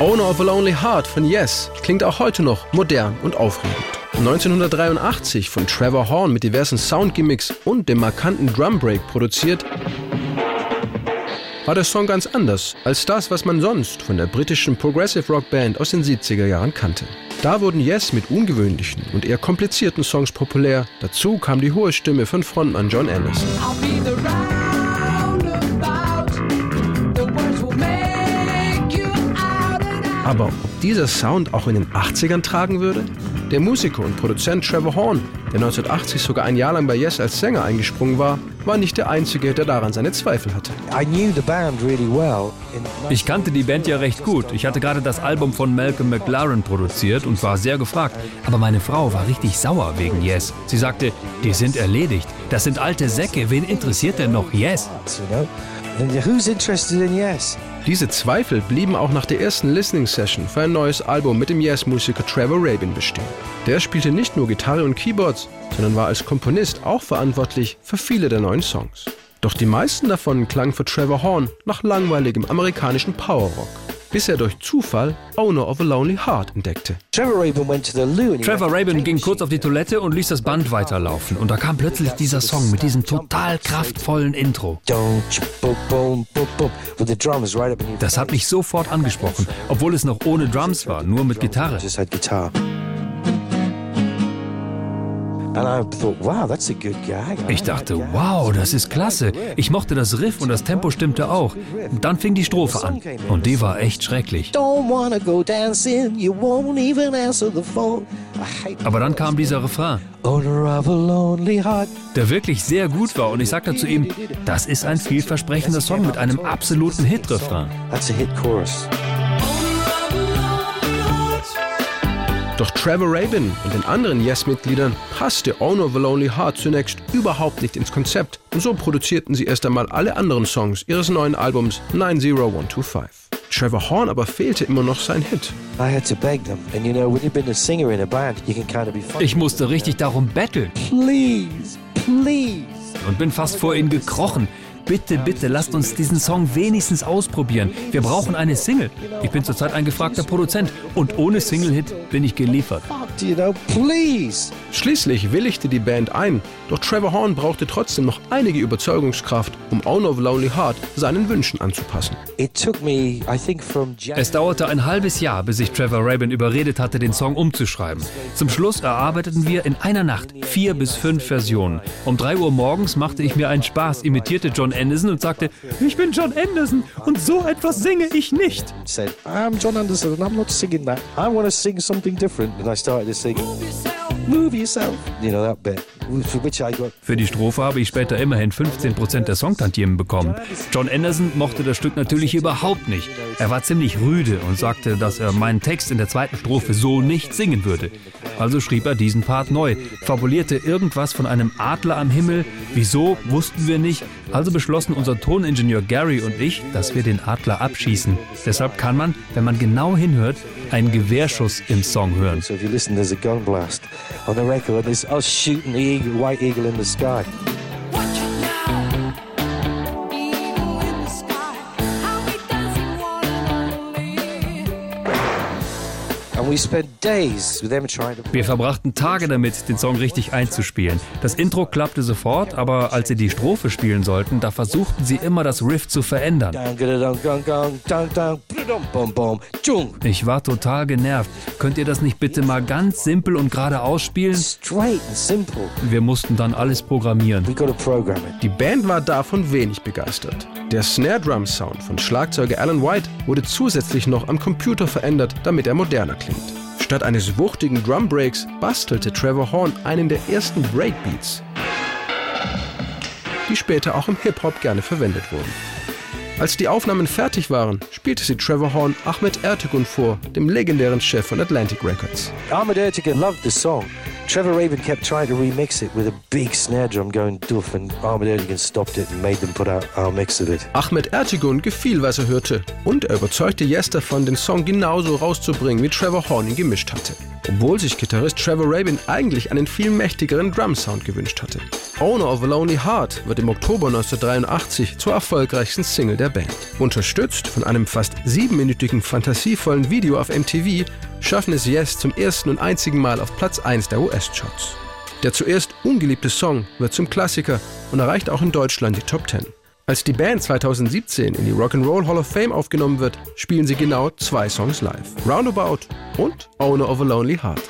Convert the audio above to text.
Owner of a Lonely Heart von Yes klingt auch heute noch modern und aufregend. 1983 von Trevor Horn mit diversen Soundgimmicks und dem markanten Drumbreak produziert, war der Song ganz anders als das, was man sonst von der britischen Progressive Rock Band aus den 70er Jahren kannte. Da wurden Yes mit ungewöhnlichen und eher komplizierten Songs populär. Dazu kam die hohe Stimme von Frontmann John Anderson. Aber ob dieser Sound auch in den 80ern tragen würde? Der Musiker und Produzent Trevor Horn, der 1980 sogar ein Jahr lang bei Yes als Sänger eingesprungen war, war nicht der Einzige, der daran seine Zweifel hatte. Ich kannte die Band ja recht gut. Ich hatte gerade das Album von Malcolm McLaren produziert und war sehr gefragt. Aber meine Frau war richtig sauer wegen Yes. Sie sagte, die sind erledigt. Das sind alte Säcke. Wen interessiert denn noch Yes? Who's interested in Yes? Diese Zweifel blieben auch nach der ersten Listening Session für ein neues Album mit dem Yes-Musiker Trevor Rabin bestehen. Der spielte nicht nur Gitarre und Keyboards, sondern war als Komponist auch verantwortlich für viele der neuen Songs. Doch die meisten davon klangen für Trevor Horn nach langweiligem amerikanischen Power-Rock bis er durch Zufall Owner of a Lonely Heart entdeckte. Trevor Rabin ging kurz auf die Toilette und ließ das Band weiterlaufen. Und da kam plötzlich dieser Song mit diesem total kraftvollen Intro. Das hat mich sofort angesprochen, obwohl es noch ohne Drums war, nur mit Gitarre. Ich dachte, wow, das ist klasse. Ich mochte das Riff und das Tempo stimmte auch. Dann fing die Strophe an und die war echt schrecklich. Aber dann kam dieser Refrain, der wirklich sehr gut war und ich sagte zu ihm, das ist ein vielversprechender Song mit einem absoluten Hit-Refrain. Doch Trevor Rabin und den anderen Yes-Mitgliedern passte Owner of a Lonely Heart zunächst überhaupt nicht ins Konzept und so produzierten sie erst einmal alle anderen Songs ihres neuen Albums 90125. Trevor Horn aber fehlte immer noch sein Hit. Ich musste richtig darum betteln. Please, please. Und bin fast vor ihn gekrochen. Bitte, bitte, lasst uns diesen Song wenigstens ausprobieren. Wir brauchen eine Single. Ich bin zurzeit ein gefragter Produzent und ohne Single-Hit bin ich geliefert. Schließlich willigte die Band ein, doch Trevor Horn brauchte trotzdem noch einige Überzeugungskraft, um Owner of Lonely Heart seinen Wünschen anzupassen. Es dauerte ein halbes Jahr, bis ich Trevor Rabin überredet hatte, den Song umzuschreiben. Zum Schluss erarbeiteten wir in einer Nacht vier bis fünf Versionen. Um drei Uhr morgens machte ich mir einen Spaß, imitierte John Anderson und sagte, ich bin John Anderson und so etwas singe ich nicht. Said, I'm John Anderson and I'm not singing that. I want to sing something different. And I started to sing, move yourself. You know that bit. Für die Strophe habe ich später immerhin 15% der Songtantiemen bekommen. John Anderson mochte das Stück natürlich überhaupt nicht. Er war ziemlich rüde und sagte, dass er meinen Text in der zweiten Strophe so nicht singen würde. Also schrieb er diesen Part neu, fabulierte irgendwas von einem Adler am Himmel. Wieso, wussten wir nicht. Also beschlossen unser Toningenieur Gary und ich, dass wir den Adler abschießen. Deshalb kann man, wenn man genau hinhört, einen Gewehrschuss im Song hören. So if you listen, there's a gun blast on the record there's us shooting the eagle, white eagle in the sky. Wir verbrachten Tage damit, den Song richtig einzuspielen. Das Intro klappte sofort, aber als sie die Strophe spielen sollten, da versuchten sie immer das Riff zu verändern. Ich war total genervt. Könnt ihr das nicht bitte mal ganz simpel und gerade ausspielen? Wir mussten dann alles programmieren. Die Band war davon wenig begeistert. Der Snare Drum Sound von Schlagzeuger Alan White wurde zusätzlich noch am Computer verändert, damit er moderner klingt. Statt eines wuchtigen Drum Breaks bastelte Trevor Horn einen der ersten Breakbeats, die später auch im Hip-Hop gerne verwendet wurden. Als die Aufnahmen fertig waren, spielte sie Trevor Horn Ahmed Ertegun vor, dem legendären Chef von Atlantic Records. Ahmed Ertegun loved the song. Trevor Rabin kept trying to remix it with a big snare drum going duff and Ahmed Ertegun stopped it and made them put out our mix of it. Ahmed Ertegun gefiel, was er hörte und er überzeugte Yes davon, den Song genauso rauszubringen, wie Trevor Horn ihn gemischt hatte. Obwohl sich Gitarrist Trevor Rabin eigentlich einen viel mächtigeren Drum-Sound gewünscht hatte. Owner of a Lonely Heart wird im Oktober 1983 zur erfolgreichsten Single der Band. Unterstützt von einem fast siebenminütigen fantasievollen Video auf MTV schaffen es Yes zum ersten und einzigen Mal auf Platz 1 der US-Charts. Der zuerst ungeliebte Song wird zum Klassiker und erreicht auch in Deutschland die Top 10. Als die Band 2017 in die Rock'n'Roll Hall of Fame aufgenommen wird, spielen sie genau zwei Songs live: Roundabout und Owner of a Lonely Heart.